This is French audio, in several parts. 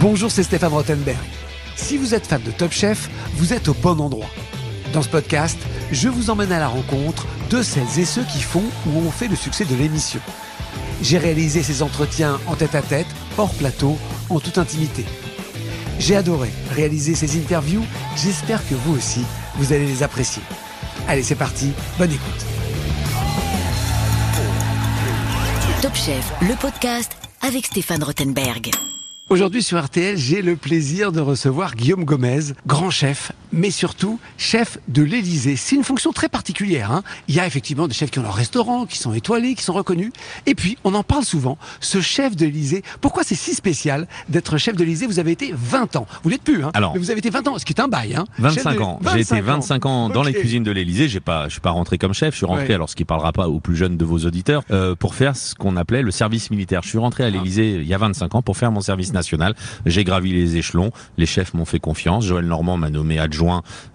Bonjour, c'est Stéphane Rottenberg. Si vous êtes fan de Top Chef, vous êtes au bon endroit. Dans ce podcast, je vous emmène à la rencontre de celles et ceux qui font ou ont fait le succès de l'émission. J'ai réalisé ces entretiens en tête-à-tête, hors plateau, en toute intimité. J'ai adoré réaliser ces interviews, j'espère que vous aussi, vous allez les apprécier. Allez, c'est parti, bonne écoute. Top Chef, le podcast avec Stéphane Rothenberg. Aujourd'hui sur RTL, j'ai le plaisir de recevoir Guillaume Gomez, grand chef, mais surtout chef de l'Élysée. C'est une fonction très particulière. Hein. Il y a effectivement des chefs qui ont leur restaurant, qui sont étoilés, qui sont reconnus. Et puis, on en parle souvent, ce chef de l'Élysée. Pourquoi c'est si spécial d'être chef de l'Élysée? Vous avez été 20 ans. Vous l'êtes plus, hein Alors, mais vous avez été 20 ans, ce qui est un bail. Hein. 25 Chef de- ans. J'ai été 25 ans dans les cuisines de l'Élysée. J'ai pas, je suis pas rentré comme chef. Je suis rentré Ouais. alors ce qui parlera pas aux plus jeunes de vos auditeurs euh, pour faire ce qu'on appelait le service militaire. Je suis rentré Ah. à l'Élysée il y a 25 ans pour faire mon service national. J'ai gravi les échelons. Les chefs m'ont fait confiance. Joël Normand m'a nommé adjoint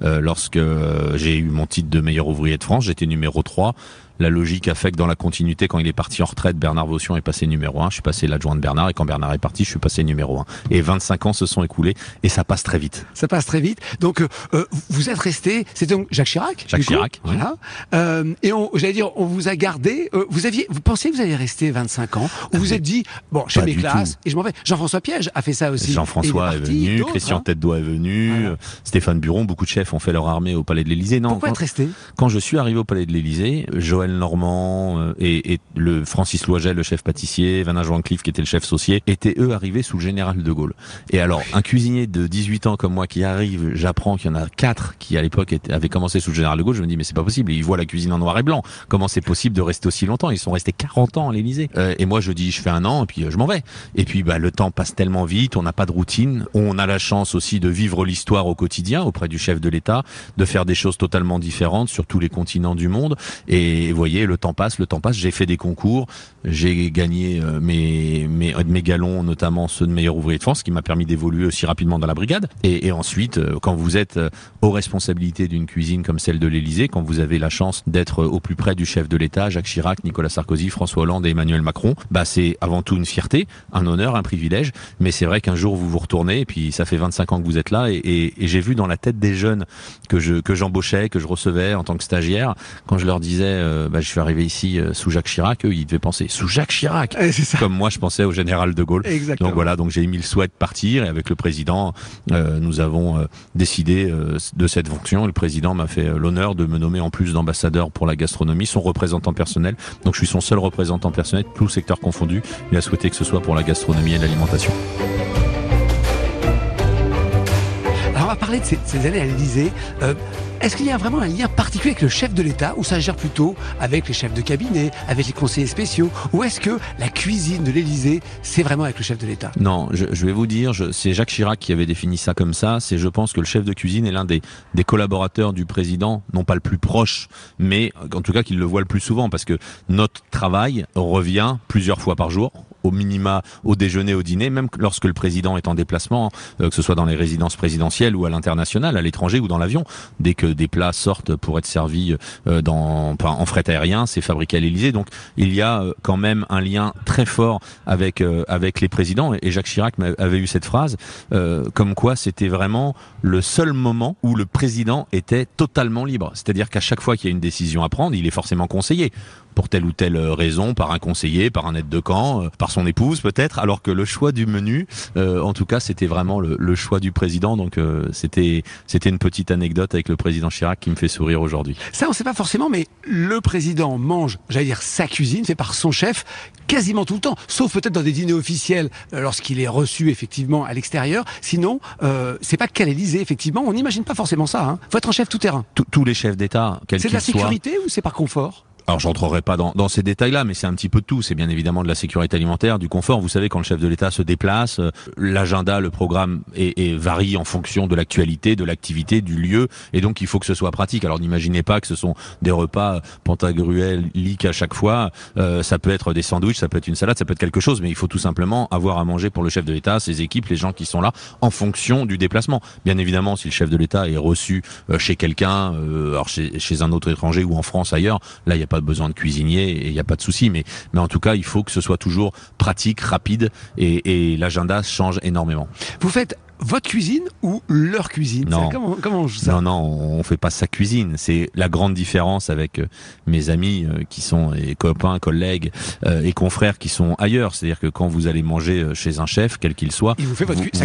euh, lorsque euh, j'ai eu mon titre de meilleur ouvrier de France. J'étais numéro 3. La logique a fait que dans la continuité, quand il est parti en retraite, Bernard Vaution est passé numéro 1. Je suis passé l'adjoint de Bernard et quand Bernard est parti, je suis passé numéro 1. Et 25 ans se sont écoulés et ça passe très vite. Ça passe très vite. Donc, euh, euh, vous êtes resté. C'était donc Jacques Chirac. Jacques coup Chirac, oui. Voilà. Euh, et on, j'allais dire, on vous a gardé. euh, vous aviez, vous pensiez que vous alliez rester 25 ans? Ou vous êtes dit, bon, j'ai Pas mes classes tout. et je m'en vais. Jean-François Piège a fait ça aussi. Jean-François Et est venu, Christian hein. Tête-Doigt est venu, Voilà. Stéphane Buron, beaucoup de chefs ont fait leur armée au Palais de l'Élysée. Non, Pourquoi quand, être resté? quand je suis arrivé au Palais de l'Élysée, Joël Normand euh, et, et le Francis Loiget, le chef pâtissier, Vanna Joancliffe qui était le chef saucier, étaient eux arrivés sous le général de Gaulle. Et alors, un cuisinier de 18 ans comme moi qui arrive, j'apprends qu'il y en a quatre qui à l'époque avaient commencé sous le général de Gaulle, je me dis mais c'est pas possible, ils voient la cuisine en noir et blanc. Comment c'est possible de rester aussi longtemps? Ils sont restés 40 ans à l'Élysée. Euh, et moi je dis je fais un an et puis euh, je m'en vais. Et puis bah le temps passe tellement vite, on n'a pas de routine, on a la chance aussi de vivre l'histoire au quotidien auprès du chef de l'État, de faire des choses totalement différentes sur tous les continents du monde. Et vous voyez, le temps passe, le temps passe. J'ai fait des concours, j'ai gagné euh, mes, mes mes galons, notamment ceux de meilleur ouvrier de France, ce qui m'a permis d'évoluer aussi rapidement dans la brigade. Et, ensuite, euh, quand vous êtes euh, aux responsabilités d'une cuisine comme celle de l'Élysée, quand vous avez la chance d'être euh, au plus près du chef de l'État, Jacques Chirac, Nicolas Sarkozy, François Hollande et Emmanuel Macron, bah c'est avant tout une fierté, un honneur, un privilège. Mais c'est vrai qu'un jour vous vous retournez, et puis ça fait 25 ans que vous êtes là, et, j'ai vu dans la tête des jeunes que je que j'embauchais, que je recevais en tant que stagiaire, quand je leur disais, euh, bah, je suis arrivé ici euh, sous Jacques Chirac, eux ils devaient penser sous Jacques Chirac, Eh, ça. comme moi je pensais au général de Gaulle. Exactement. Donc voilà, donc j'ai émis le souhait de partir et avec le président, euh, nous avons euh, décidé euh, de cette fonction. Le président m'a fait euh, l'honneur de me nommer en plus d'ambassadeur pour la gastronomie, son représentant personnel. Donc je suis son seul représentant personnel, tout secteur confondu. Il a souhaité que ce soit pour la gastronomie et l'alimentation. Parler de ces, années à l'Élysée. Euh, Est-ce qu'il y a vraiment un lien particulier avec le chef de l'État ou ça gère plutôt avec les chefs de cabinet, avec les conseillers spéciaux Ou est-ce que la cuisine de l'Élysée, c'est vraiment avec le chef de l'État? Non, je, je vais vous dire, c'est Jacques Chirac qui avait défini ça comme ça. C'est, je pense, que le chef de cuisine est l'un des, des collaborateurs du président, non pas le plus proche, mais en tout cas qu'il le voit le plus souvent, parce que notre travail revient plusieurs fois par jour au minima, au déjeuner, au dîner, même lorsque le président est en déplacement, euh, que ce soit dans les résidences présidentielles ou à l'international, à l'étranger ou dans l'avion. Dès que des plats sortent pour être servis euh, dans, en fret aérien, c'est fabriqué à l'Élysée. Donc il y a euh, quand même un lien très fort avec avec les présidents. Et Jacques Chirac avait eu cette phrase, euh, comme quoi c'était vraiment le seul moment où le président était totalement libre. C'est-à-dire qu'à chaque fois qu'il y a une décision à prendre, il est forcément conseillé pour telle ou telle raison, par un conseiller, par un aide de camp, par son épouse peut-être, alors que le choix du menu, euh, en tout cas, c'était vraiment le, le choix du président. Donc euh, c'était c'était une petite anecdote avec le président Chirac qui me fait sourire aujourd'hui. Ça, on sait pas forcément, mais le président mange, j'allais dire, sa cuisine, fait par son chef, quasiment tout le temps, sauf peut-être dans des dîners officiels, euh, lorsqu'il est reçu effectivement à l'extérieur. Sinon, euh, c'est pas qu'à l'Élysée, effectivement, on n'imagine pas forcément ça. Hein. Faut être un chef tout terrain. Tous- les chefs d'État, quels C'est de la qu'ils soient, sécurité ou c'est par confort? Alors j'entrerai pas dans, dans ces détails-là, mais c'est un petit peu de tout. C'est bien évidemment de la sécurité alimentaire, du confort. Vous savez, quand le chef de l'État se déplace, euh, l'agenda, le programme est, est- varie en fonction de l'actualité, de l'activité, du lieu, et donc il faut que ce soit pratique. Alors n'imaginez pas que ce sont des repas pantagruéliques à chaque fois. Euh, ça peut être des sandwichs, ça peut être une salade, ça peut être quelque chose, mais il faut tout simplement avoir à manger pour le chef de l'État, ses équipes, les gens qui sont là, en fonction du déplacement. Bien évidemment, si le chef de l'État est reçu euh, chez quelqu'un, euh, chez, chez un autre étranger ou en France ailleurs, là il n'y a pas pas besoin de cuisinier et il n'y a pas de souci. Mais, mais en tout cas, il faut que ce soit toujours pratique, rapide et, et l'agenda change énormément. Vous faites votre cuisine ou leur cuisine Non. Comment, comment on joue ça Non, non, on fait pas sa cuisine. C'est la grande différence avec euh, mes amis euh, qui sont et copains, collègues euh, et confrères qui sont ailleurs. C'est-à-dire que quand vous allez manger chez un chef, quel qu'il soit,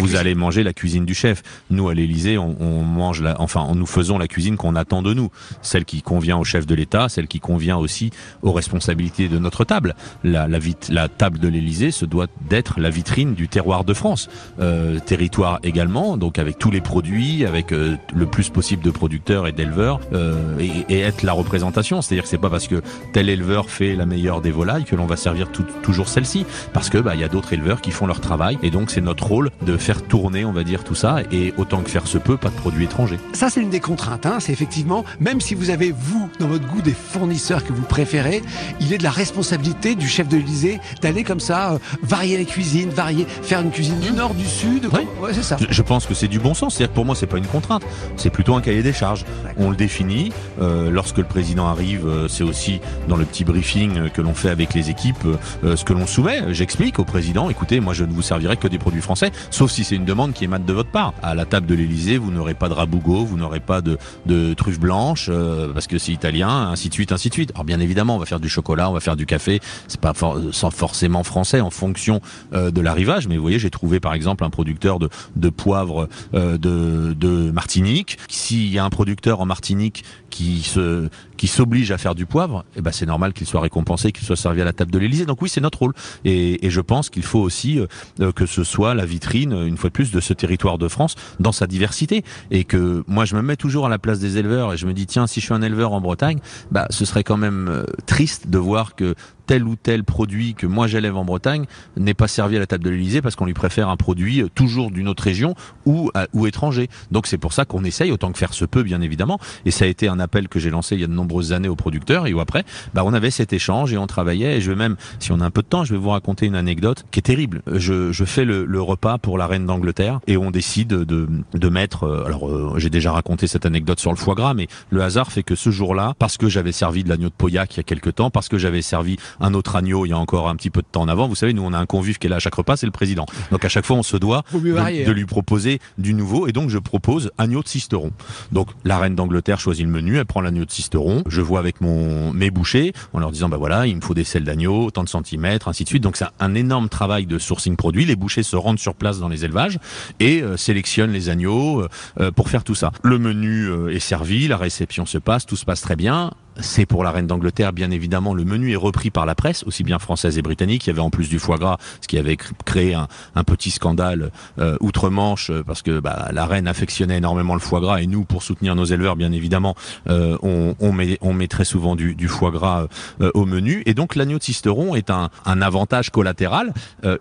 vous allez manger la cuisine du chef. Nous, à l'Élysée, on, on mange la, enfin, nous faisons la cuisine qu'on attend de nous, celle qui convient au chef de l'État, celle qui convient aussi aux responsabilités de notre table. La, la, vit- la table de l'Élysée se doit d'être la vitrine du terroir de France, euh, territoire également, donc avec tous les produits, avec euh, le plus possible de producteurs et d'éleveurs, euh, et, et être la représentation. C'est-à-dire que c'est pas parce que tel éleveur fait la meilleure des volailles que l'on va servir tout- toujours celle-ci, parce que bah il y a d'autres éleveurs qui font leur travail, et donc c'est notre rôle de faire tourner, on va dire tout ça, et autant que faire se peut, pas de produits étrangers. Ça, c'est une des contraintes. Hein. C'est effectivement, même si vous avez, vous, dans votre goût, des fournisseurs que vous préférez, il est de la responsabilité du chef de l'Élysée d'aller comme ça, euh, varier les cuisines, varier, faire une cuisine du nord, du sud. Ouais, c'est ça. Je, je pense que c'est du bon sens. C'est-à-dire que pour moi, c'est pas une contrainte. C'est plutôt un cahier des charges. On le définit. Euh, lorsque le président arrive, euh, c'est aussi dans le petit briefing euh, que l'on fait avec les équipes euh, euh, ce que l'on soumet. J'explique au président écoutez, moi, je ne vous servirai que des produits français, sauf si c'est une demande qui émane de votre part. À la table de l'Élysée, vous n'aurez pas de rabougot, vous n'aurez pas de, de truffes blanches euh, parce que c'est italien, ainsi de suite, ainsi de suite. Alors bien évidemment, on va faire du chocolat, on va faire du café. C'est pas for- sans forcément français en fonction euh, de l'arrivage. Mais vous voyez, j'ai trouvé par exemple un producteur de, de poivre euh, de, de Martinique. S'il y a un producteur en Martinique qui se qui s'oblige à faire du poivre, eh ben c'est normal qu'il soit récompensé, qu'il soit servi à la table de l'Élysée. Donc oui, c'est notre rôle. Et, et je pense qu'il faut aussi euh, euh, que ce soit la vitrine, une fois de plus, de ce territoire de France dans sa diversité. Et que moi, je me mets toujours à la place des éleveurs et je me dis tiens, si je suis un éleveur en Bretagne, bah ce serait quand même euh, triste de voir que tel ou tel produit que moi j'élève en Bretagne n'est pas servi à la table de l'Élysée parce qu'on lui préfère un produit toujours d'une autre région ou, à- ou étranger. Donc c'est pour ça qu'on essaye autant que faire se peut bien évidemment. Et ça a été un appel que j'ai lancé il y a de nombreuses années aux producteurs et où après, bah, on avait cet échange et on travaillait. Et je vais même, si on a un peu de temps, je vais vous raconter une anecdote qui est terrible. Je, je fais le, le repas pour la reine d'Angleterre et on décide de, de mettre. euh, Alors euh, j'ai déjà raconté cette anecdote sur le foie gras, mais le hasard fait que ce jour-là, parce que j'avais servi de l'agneau de Pauillac il y a quelques temps, parce que j'avais servi un autre agneau il y a encore un petit peu de temps en avant. Vous savez, nous on a un convive qui est là à chaque repas, c'est le président. Donc à chaque fois on se doit varier, de, de hein. lui proposer du nouveau et donc je propose agneau de Sisteron. Donc la reine d'Angleterre choisit le menu, elle prend l'agneau de Sisteron, je vois avec mon mes bouchers en leur disant bah voilà, il me faut des selles d'agneau, tant de centimètres, ainsi de suite. Donc c'est un énorme travail de sourcing produit. Les bouchers se rendent sur place dans les élevages et euh, sélectionnent les agneaux euh, euh, pour faire tout ça. Le menu est servi, la réception se passe, tout se passe très bien. C'est pour la reine d'Angleterre, bien évidemment. Le menu est repris par la presse, aussi bien française et britannique. Il y avait en plus du foie gras, ce qui avait cr- créé un, petit scandale euh, outre-Manche, euh, parce que bah, la reine affectionnait énormément le foie gras. Et nous, pour soutenir nos éleveurs, bien évidemment, euh, on, met, très souvent du, foie gras au menu. Et donc l'agneau de Sisteron est un, avantage collatéral.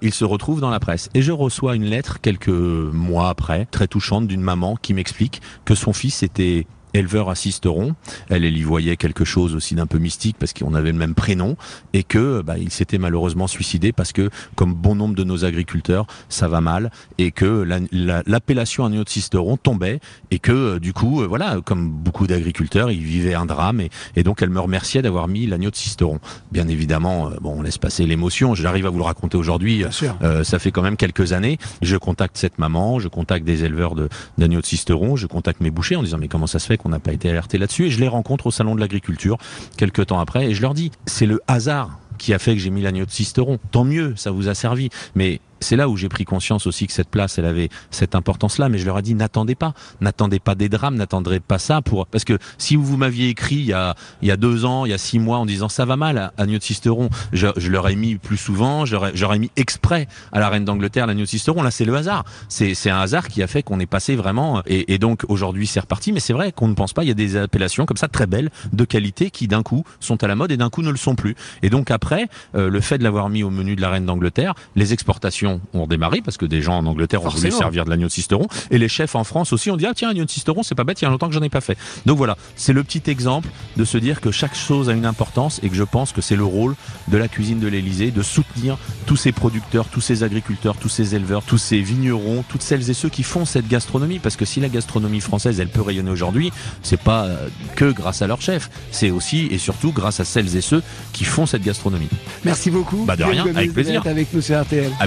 Il se retrouve dans la presse. Et je reçois une lettre quelques mois après, très touchante, d'une maman qui m'explique que son fils était éleveur à Sisteron. Elle, elle y voyait quelque chose aussi d'un peu mystique parce qu'on avait le même prénom et que bah, il s'était malheureusement suicidé parce que, comme bon nombre de nos agriculteurs, ça va mal et que la- la- l'appellation agneau de Sisteron tombait et que euh, du coup, euh, voilà, comme beaucoup d'agriculteurs, ils vivaient un drame et, et donc elle me remerciait d'avoir mis l'agneau de Sisteron. Bien évidemment, euh, bon, on laisse passer l'émotion. J'arrive à vous le raconter aujourd'hui. Euh, ça fait quand même quelques années. Je contacte cette maman, je contacte des éleveurs de d'agneaux de Sisteron, je contacte mes bouchers en disant mais comment ça se fait qu'on n'a pas été alerté là-dessus et je les rencontre au salon de l'agriculture quelques temps après et je leur dis c'est le hasard qui a fait que j'ai mis l'agneau de Sisteron. Tant mieux, ça vous a servi. Mais c'est là où j'ai pris conscience aussi que cette place, elle avait cette importance-là. Mais je leur ai dit, n'attendez pas, n'attendez pas des drames, n'attendez pas ça pour, parce que si vous m'aviez écrit il y a, il y a deux ans, il y a six mois en disant ça va mal, agneau de Sisteron, je, je leur ai mis plus souvent, j'aurais, mis exprès à la reine d'Angleterre l'agneau de Sisteron. Là, c'est le hasard. C'est, un hasard qui a fait qu'on est passé vraiment, et, et donc aujourd'hui c'est reparti. Mais c'est vrai qu'on ne pense pas, il y a des appellations comme ça très belles, de qualité, qui d'un coup sont à la mode et d'un coup ne le sont plus. Et donc après, euh, le fait de l'avoir mis au menu de la reine d'Angleterre, les exportations l'exploitation ont redémarré parce que des gens en Angleterre ont voulu servir de l'agneau de Sisteron et les chefs en France aussi ont dit ah tiens agneau de Sisteron c'est pas bête il y a longtemps que j'en ai pas fait. Donc voilà, c'est le petit exemple de se dire que chaque chose a une importance et que je pense que c'est le rôle de la cuisine de l'Élysée de soutenir tous ces producteurs, tous ces agriculteurs, tous ces éleveurs, tous ces vignerons, toutes celles et ceux qui font cette gastronomie parce que si la gastronomie française elle peut rayonner aujourd'hui, c'est pas euh, que grâce à leurs chefs, c'est aussi et surtout grâce à celles et ceux qui font cette gastronomie. Merci beaucoup. Bah, de rien, avec plaisir. d'être avec nous sur RTL. À